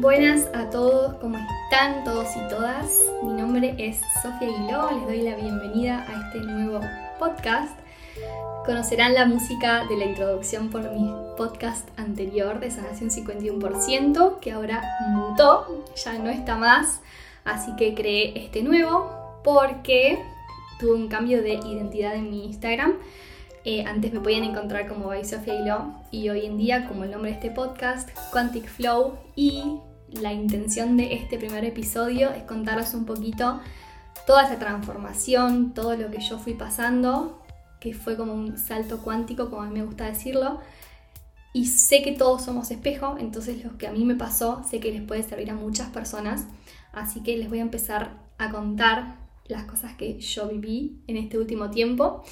Buenas a todos, ¿cómo están todos y todas? Mi nombre es Sofía Aguiló, les doy la bienvenida a este nuevo podcast. Conocerán la música de la introducción por mi podcast anterior de Sanación 51%, que ahora mutó, ya no está más, así que creé este nuevo porque tuve un cambio de identidad en mi Instagram. Eh, antes me podían encontrar como by Sofía Hilo y hoy en día como el nombre de este podcast, Quantic Flow y la intención de este primer episodio es contaros un poquito toda esa transformación, todo lo que yo fui pasando, que fue como un salto cuántico, como a mí me gusta decirlo. Y sé que todos somos espejo, entonces lo que a mí me pasó sé que les puede servir a muchas personas. Así que les voy a empezar a contar las cosas que yo viví en este último tiempo.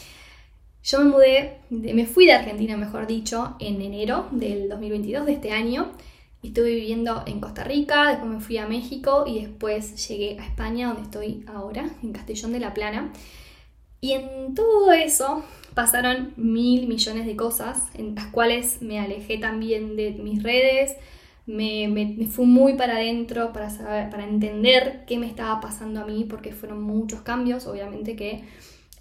Yo me mudé, me fui de Argentina, mejor dicho, en enero del 2022 de este año. Estuve viviendo en Costa Rica, después me fui a México y después llegué a España, donde estoy ahora, en Castellón de la Plana. Y en todo eso pasaron mil millones de cosas, en las cuales me alejé también de mis redes, me, me, fui muy para adentro para, saber, para entender qué me estaba pasando a mí, porque fueron muchos cambios, obviamente que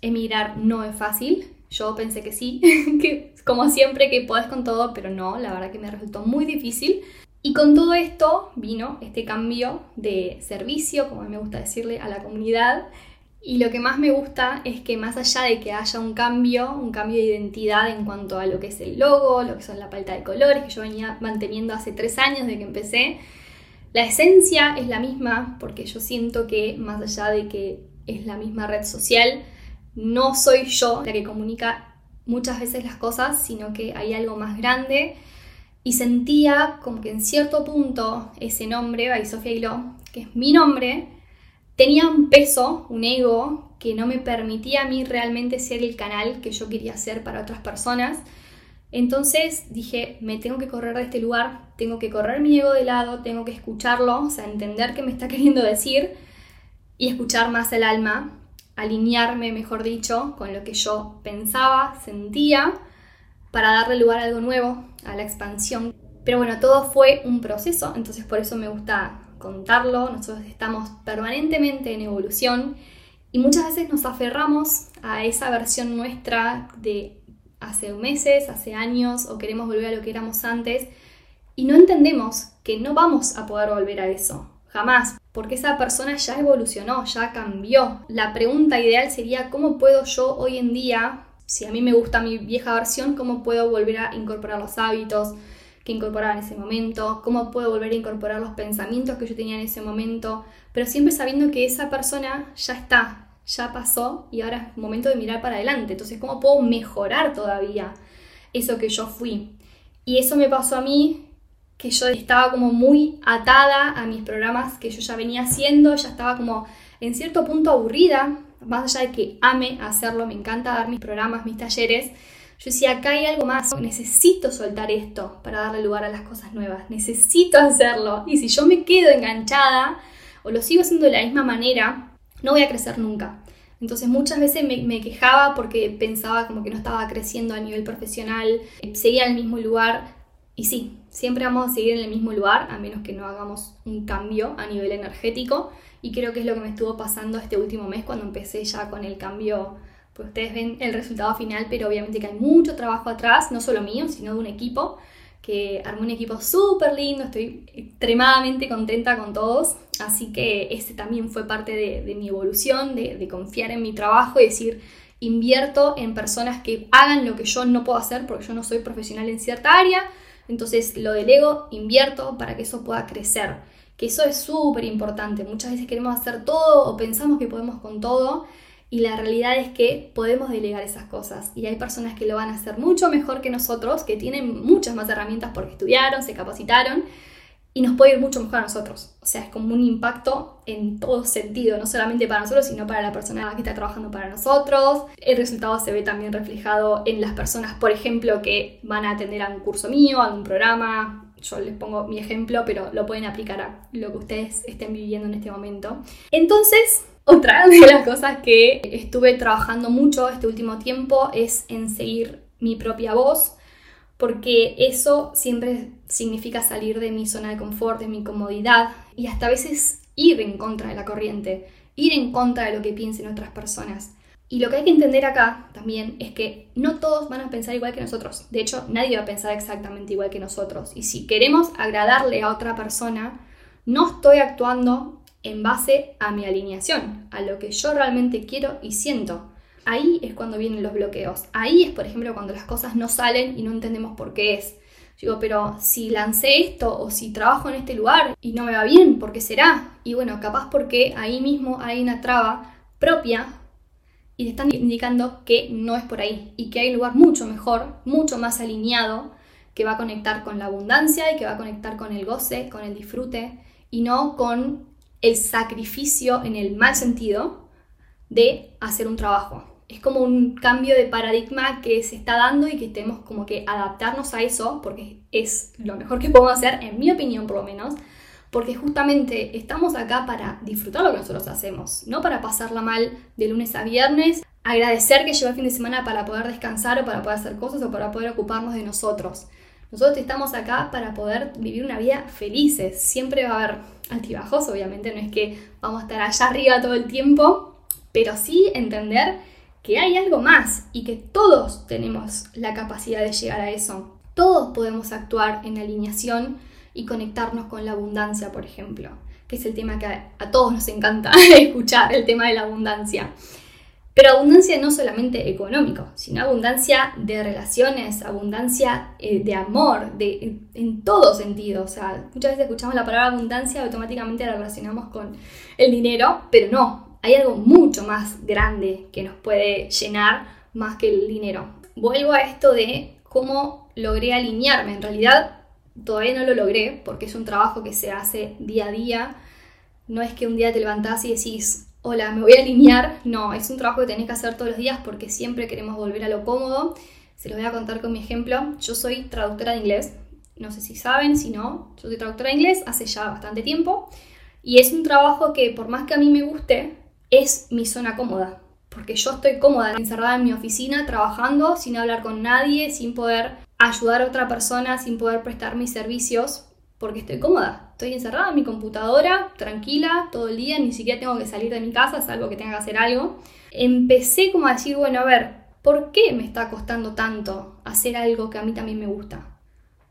emigrar no es fácil, yo pensé que sí, que como siempre que podés con todo, pero no, la verdad que me resultó muy difícil. Y con todo esto vino este cambio de servicio, como me gusta decirle, a la comunidad. Y lo que más me gusta es que más allá de que haya un cambio, un cambio de identidad en cuanto a lo que es el logo, lo que son la paleta de colores, que yo venía manteniendo hace tres años de que empecé, la esencia es la misma, porque yo siento que más allá de que es la misma red social, no soy yo la que comunica muchas veces las cosas, sino que hay algo más grande y sentía como que en cierto punto ese nombre, Sofía Hilo, que es mi nombre, tenía un peso, un ego, que no me permitía a mí realmente ser el canal que yo quería ser para otras personas. Entonces dije, me tengo que correr de este lugar, tengo que correr mi ego de lado, tengo que escucharlo, o sea, entender qué me está queriendo decir y escuchar más el alma, alinearme, mejor dicho, con lo que yo pensaba, sentía para darle lugar a algo nuevo, a la expansión. Pero bueno, todo fue un proceso, entonces por eso me gusta contarlo. Nosotros estamos permanentemente en evolución y muchas veces nos aferramos a esa versión nuestra de hace meses, hace años o queremos volver a lo que éramos antes y no entendemos que no vamos a poder volver a eso, jamás, porque esa persona ya evolucionó, ya cambió. La pregunta ideal sería cómo puedo yo hoy en día si a mí me gusta mi vieja versión, cómo puedo volver a incorporar los hábitos que incorporaba en ese momento, cómo puedo volver a incorporar los pensamientos que yo tenía en ese momento, pero siempre sabiendo que esa persona ya está, ya pasó y ahora es momento de mirar para adelante. Entonces, ¿cómo puedo mejorar todavía eso que yo fui? Y eso me pasó a mí, que yo estaba como muy atada a mis programas que yo ya venía haciendo, ya estaba como en cierto punto aburrida más allá de que ame hacerlo, me encanta dar mis programas, mis talleres, yo decía, acá hay algo más, necesito soltar esto para darle lugar a las cosas nuevas, necesito hacerlo. Y si yo me quedo enganchada o lo sigo haciendo de la misma manera, no voy a crecer nunca. Entonces muchas veces me, me, quejaba porque pensaba como que no estaba creciendo a nivel profesional, seguía en el mismo lugar. Y sí, siempre vamos a seguir en el mismo lugar, a menos que no hagamos un cambio a nivel energético y creo que es lo que me estuvo pasando este último mes cuando empecé ya con el cambio. Pues ustedes ven el resultado final, pero obviamente que hay mucho trabajo atrás, no solo mío, sino de un equipo, que armó un equipo súper lindo, estoy extremadamente contenta con todos, así que ese también fue parte de, mi evolución, de, de confiar en mi trabajo y decir, invierto en personas que hagan lo que yo no puedo hacer porque yo no soy profesional en cierta área, entonces lo delego, invierto para que eso pueda crecer que eso es súper importante. Muchas veces queremos hacer todo o pensamos que podemos con todo y la realidad es que podemos delegar esas cosas y hay personas que lo van a hacer mucho mejor que nosotros, que tienen muchas más herramientas porque estudiaron, se capacitaron y nos puede ir mucho mejor a nosotros. O sea, es como un impacto en todo sentido, no solamente para nosotros, sino para la persona que está trabajando para nosotros. El resultado se ve también reflejado en las personas, por ejemplo, que van a atender a un curso mío, a un programa, yo les pongo mi ejemplo, pero lo pueden aplicar a lo que ustedes estén viviendo en este momento. Entonces, otra de las cosas que estuve trabajando mucho este último tiempo es en seguir mi propia voz, porque eso siempre significa salir de mi zona de confort, de mi comodidad y hasta a veces ir en contra de la corriente, ir en contra de lo que piensen otras personas. Y lo que hay que entender acá también es que no todos van a pensar igual que nosotros. De hecho, nadie va a pensar exactamente igual que nosotros. Y si queremos agradarle a otra persona, no estoy actuando en base a mi alineación, a lo que yo realmente quiero y siento. Ahí es cuando vienen los bloqueos. Ahí es, por ejemplo, cuando las cosas no salen y no entendemos por qué es. Digo, pero si lancé esto o si trabajo en este lugar y no me va bien, ¿por qué será? Y bueno, capaz porque ahí mismo hay una traba propia y te están indicando que no es por ahí y que hay lugar mucho mejor, mucho más alineado, que va a conectar con la abundancia y que va a conectar con el goce, con el disfrute y no con el sacrificio en el mal sentido de hacer un trabajo. Es como un cambio de paradigma que se está dando y que tenemos como que adaptarnos a eso porque es lo mejor que podemos hacer, en mi opinión por lo menos, porque justamente estamos acá para disfrutar lo que nosotros hacemos, no para pasarla mal de lunes a viernes, agradecer que llegó el fin de semana para poder descansar o para poder hacer cosas o para poder ocuparnos de nosotros. Nosotros estamos acá para poder vivir una vida felices. Siempre va a haber altibajos, obviamente, no es que vamos a estar allá arriba todo el tiempo, pero sí entender que hay algo más y que todos tenemos la capacidad de llegar a eso. Todos podemos actuar en alineación y conectarnos con la abundancia, por ejemplo, que es el tema que a, todos nos encanta escuchar, el tema de la abundancia. Pero abundancia no solamente económico, sino abundancia de relaciones, abundancia eh, de amor, de, en, todo sentido. O sea, muchas veces escuchamos la palabra abundancia y automáticamente la relacionamos con el dinero, pero no, hay algo mucho más grande que nos puede llenar más que el dinero. Vuelvo a esto de cómo logré alinearme. En realidad Todavía no lo logré porque es un trabajo que se hace día a día. No es que un día te levantás y decís, hola, me voy a alinear. No, es un trabajo que tenés que hacer todos los días porque siempre queremos volver a lo cómodo. Se los voy a contar con mi ejemplo. Yo soy traductora de inglés. No sé si saben, si no, yo soy traductora de inglés hace ya bastante tiempo. Y es un trabajo que por más que a mí me guste, es mi zona cómoda. Porque yo estoy cómoda encerrada en mi oficina trabajando sin hablar con nadie, sin poder ayudar a otra persona sin poder prestar mis servicios porque estoy cómoda. Estoy encerrada en mi computadora, tranquila, todo el día, ni siquiera tengo que salir de mi casa, salvo que tenga que hacer algo. Empecé como a decir, bueno, a ver, ¿por qué me está costando tanto hacer algo que a mí también me gusta?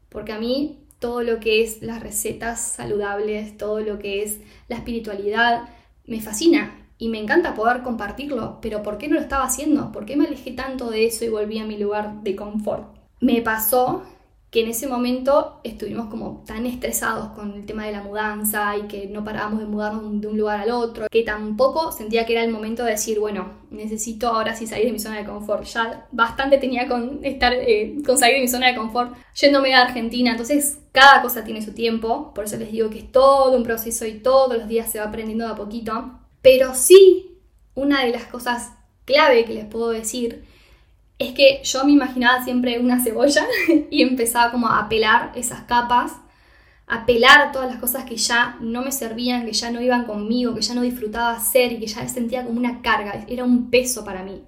Porque a mí todo lo que es las recetas saludables, todo lo que es la espiritualidad, me fascina y me encanta poder compartirlo, pero ¿por qué no lo estaba haciendo? ¿Por qué me alejé tanto de eso y volví a mi lugar de confort? Me pasó que en ese momento estuvimos como tan estresados con el tema de la mudanza y que no parábamos de mudarnos de un lugar al otro, que tampoco sentía que era el momento de decir, bueno, necesito ahora sí salir de mi zona de confort. Ya bastante tenía con estar eh, con salir de mi zona de confort yéndome a Argentina, entonces cada cosa tiene su tiempo, por eso les digo que es todo un proceso y todos los días se va aprendiendo de a poquito, pero sí una de las cosas clave que les puedo decir es que yo me imaginaba siempre una cebolla y empezaba como a pelar esas capas, a pelar todas las cosas que ya no me servían, que ya no iban conmigo, que ya no disfrutaba hacer y que ya sentía como una carga, era un peso para mí.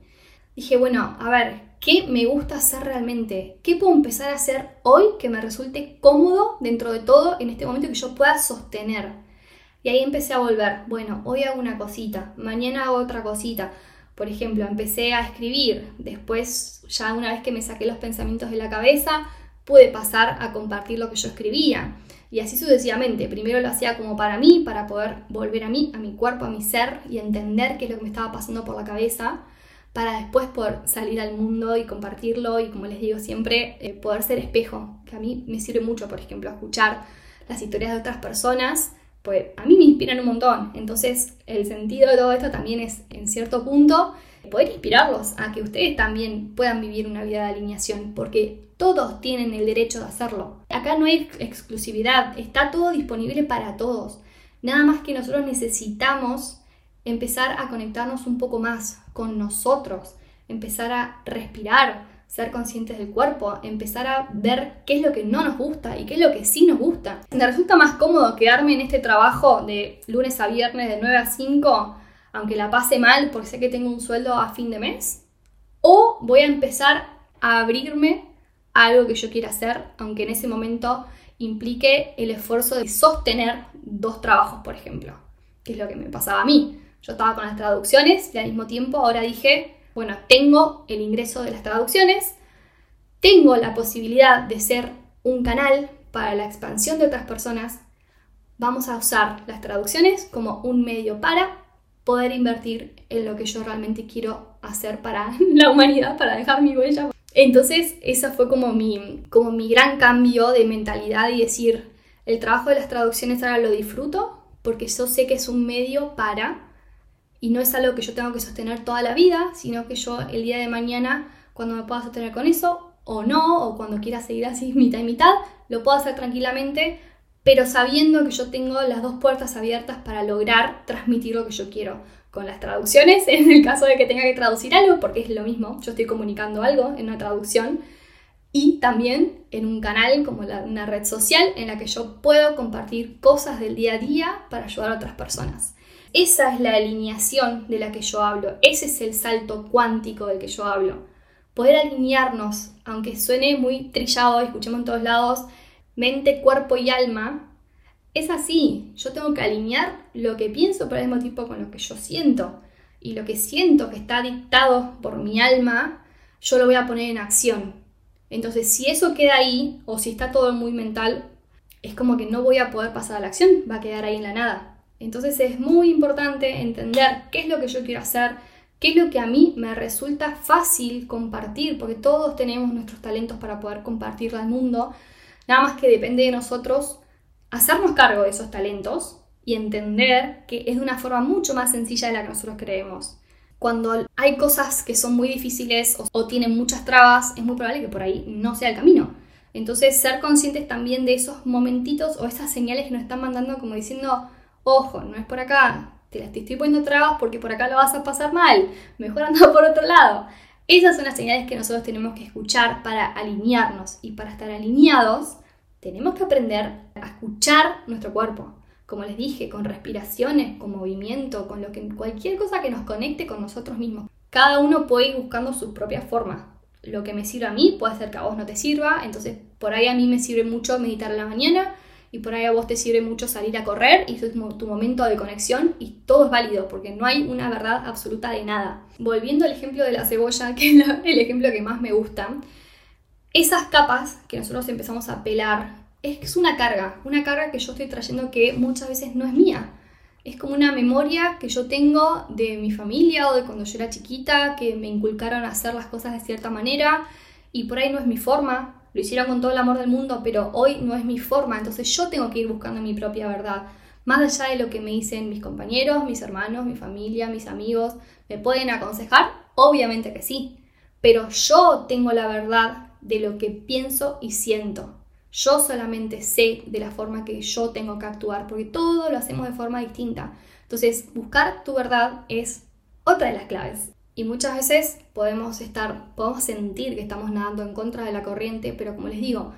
Dije, bueno, a ver, ¿qué me gusta hacer realmente? ¿Qué puedo empezar a hacer hoy que me resulte cómodo dentro de todo en este momento que yo pueda sostener? Y ahí empecé a volver, bueno, hoy hago una cosita, mañana hago otra cosita, por ejemplo, empecé a escribir, después ya una vez que me saqué los pensamientos de la cabeza, pude pasar a compartir lo que yo escribía. Y así sucesivamente. Primero lo hacía como para mí, para poder volver a mí, a mi cuerpo, a mi ser y entender qué es lo que me estaba pasando por la cabeza, para después poder salir al mundo y compartirlo y como les digo siempre, eh, poder ser espejo, que a mí me sirve mucho, por ejemplo, escuchar las historias de otras personas pues a mí me inspiran un montón. Entonces, el sentido de todo esto también es, en cierto punto, poder inspirarlos a que ustedes también puedan vivir una vida de alineación, porque todos tienen el derecho de hacerlo. Acá no hay exclusividad, está todo disponible para todos. Nada más que nosotros necesitamos empezar a conectarnos un poco más con nosotros, empezar a respirar, ser conscientes del cuerpo, empezar a ver qué es lo que no nos gusta y qué es lo que sí nos gusta. ¿Me resulta más cómodo quedarme en este trabajo de lunes a viernes de 9 a 5, aunque la pase mal porque sé que tengo un sueldo a fin de mes? ¿O voy a empezar a abrirme algo que yo quiera hacer, aunque en ese momento implique el esfuerzo de sostener dos trabajos, por ejemplo, que es lo que me pasaba a mí. Yo estaba con las traducciones y al mismo tiempo ahora dije, bueno, tengo el ingreso de las traducciones, tengo la posibilidad de ser un canal para la expansión de otras personas, vamos a usar las traducciones como un medio para poder invertir en lo que yo realmente quiero hacer para la humanidad, para dejar mi huella. Entonces, esa fue como mi, como mi gran cambio de mentalidad y decir, el trabajo de las traducciones ahora lo disfruto porque yo sé que es un medio para y no es algo que yo tengo que sostener toda la vida, sino que yo el día de mañana, cuando me pueda sostener con eso, o no, o cuando quiera seguir así mitad y mitad, lo puedo hacer tranquilamente, pero sabiendo que yo tengo las dos puertas abiertas para lograr transmitir lo que yo quiero. Con las traducciones, en el caso de que tenga que traducir algo, porque es lo mismo, yo estoy comunicando algo en una traducción, y también en un canal como una red social en la que yo puedo compartir cosas del día a día para ayudar a otras personas. Esa es la alineación de la que yo hablo, ese es el salto cuántico del que yo hablo. Poder alinearnos, aunque suene muy trillado, escuchemos en todos lados, mente, cuerpo y alma, es así. Yo tengo que alinear lo que pienso, pero al mismo tiempo con lo que yo siento. Y lo que siento que está dictado por mi alma, yo lo voy a poner en acción. Entonces, si eso queda ahí, o si está todo muy mental, es como que no voy a poder pasar a la acción, va a quedar ahí en la nada. Entonces es muy importante entender qué es lo que yo quiero hacer, qué es lo que a mí me resulta fácil compartir, porque todos tenemos nuestros talentos para poder compartirlo al mundo, nada más que depende de nosotros hacernos cargo de esos talentos y entender que es de una forma mucho más sencilla de la que nosotros creemos. Cuando hay cosas que son muy difíciles o, tienen muchas trabas, es muy probable que por ahí no sea el camino. Entonces, ser conscientes también de esos momentitos o esas señales que nos están mandando como diciendo, ojo, no es por acá, te las estoy poniendo trabas porque por acá lo vas a pasar mal, mejor anda por otro lado. Esas son las señales que nosotros tenemos que escuchar para alinearnos y para estar alineados tenemos que aprender a escuchar nuestro cuerpo. Como les dije, con respiraciones, con movimiento, con lo que, cualquier cosa que nos conecte con nosotros mismos. Cada uno puede ir buscando sus propias formas. Lo que me sirve a mí puede ser que a vos no te sirva, entonces por ahí a mí me sirve mucho meditar en la mañana, y por ahí a vos te sirve mucho salir a correr y es tu momento de conexión y todo es válido porque no hay una verdad absoluta de nada. Volviendo al ejemplo de la cebolla, que es el ejemplo que más me gusta, esas capas que nosotros empezamos a pelar es una carga, una carga que yo estoy trayendo que muchas veces no es mía. Es como una memoria que yo tengo de mi familia o de cuando yo era chiquita, que me inculcaron a hacer las cosas de cierta manera y por ahí no es mi forma, lo hicieron con todo el amor del mundo, pero hoy no es mi forma, entonces yo tengo que ir buscando mi propia verdad. Más allá de lo que me dicen mis compañeros, mis hermanos, mi familia, mis amigos, ¿me pueden aconsejar? Obviamente que sí, pero yo tengo la verdad de lo que pienso y siento. Yo solamente sé de la forma que yo tengo que actuar, porque todo lo hacemos de forma distinta. Entonces, buscar tu verdad es otra de las claves. Y muchas veces podemos estar, podemos sentir que estamos nadando en contra de la corriente, pero como les digo,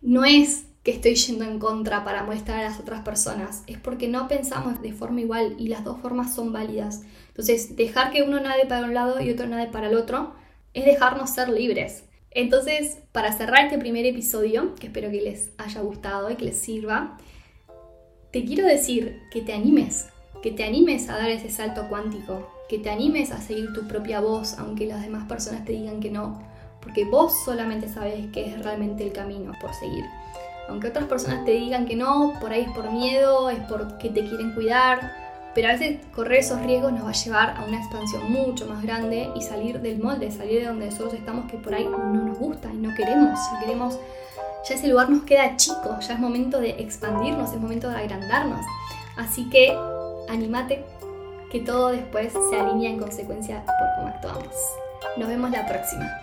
no es que estoy yendo en contra para molestar a las otras personas, es porque no pensamos de forma igual y las dos formas son válidas. Entonces, dejar que uno nade para un lado y otro nade para el otro es dejarnos ser libres. Entonces, para cerrar este primer episodio, que espero que les haya gustado y que les sirva, te quiero decir que te animes, que te animes a dar ese salto cuántico, que te animes a seguir tu propia voz, aunque las demás personas te digan que no, porque vos solamente sabes que es realmente el camino por seguir. Aunque otras personas te digan que no, por ahí es por miedo, es porque te quieren cuidar, pero a veces correr esos riesgos nos va a llevar a una expansión mucho más grande y salir del molde, salir de donde nosotros estamos que por ahí no nos gusta y no queremos, ya queremos, ya ese lugar nos queda chico, ya es momento de expandirnos, es momento de agrandarnos. Así que anímate, que todo después se alinea en consecuencia por cómo actuamos. Nos vemos la próxima.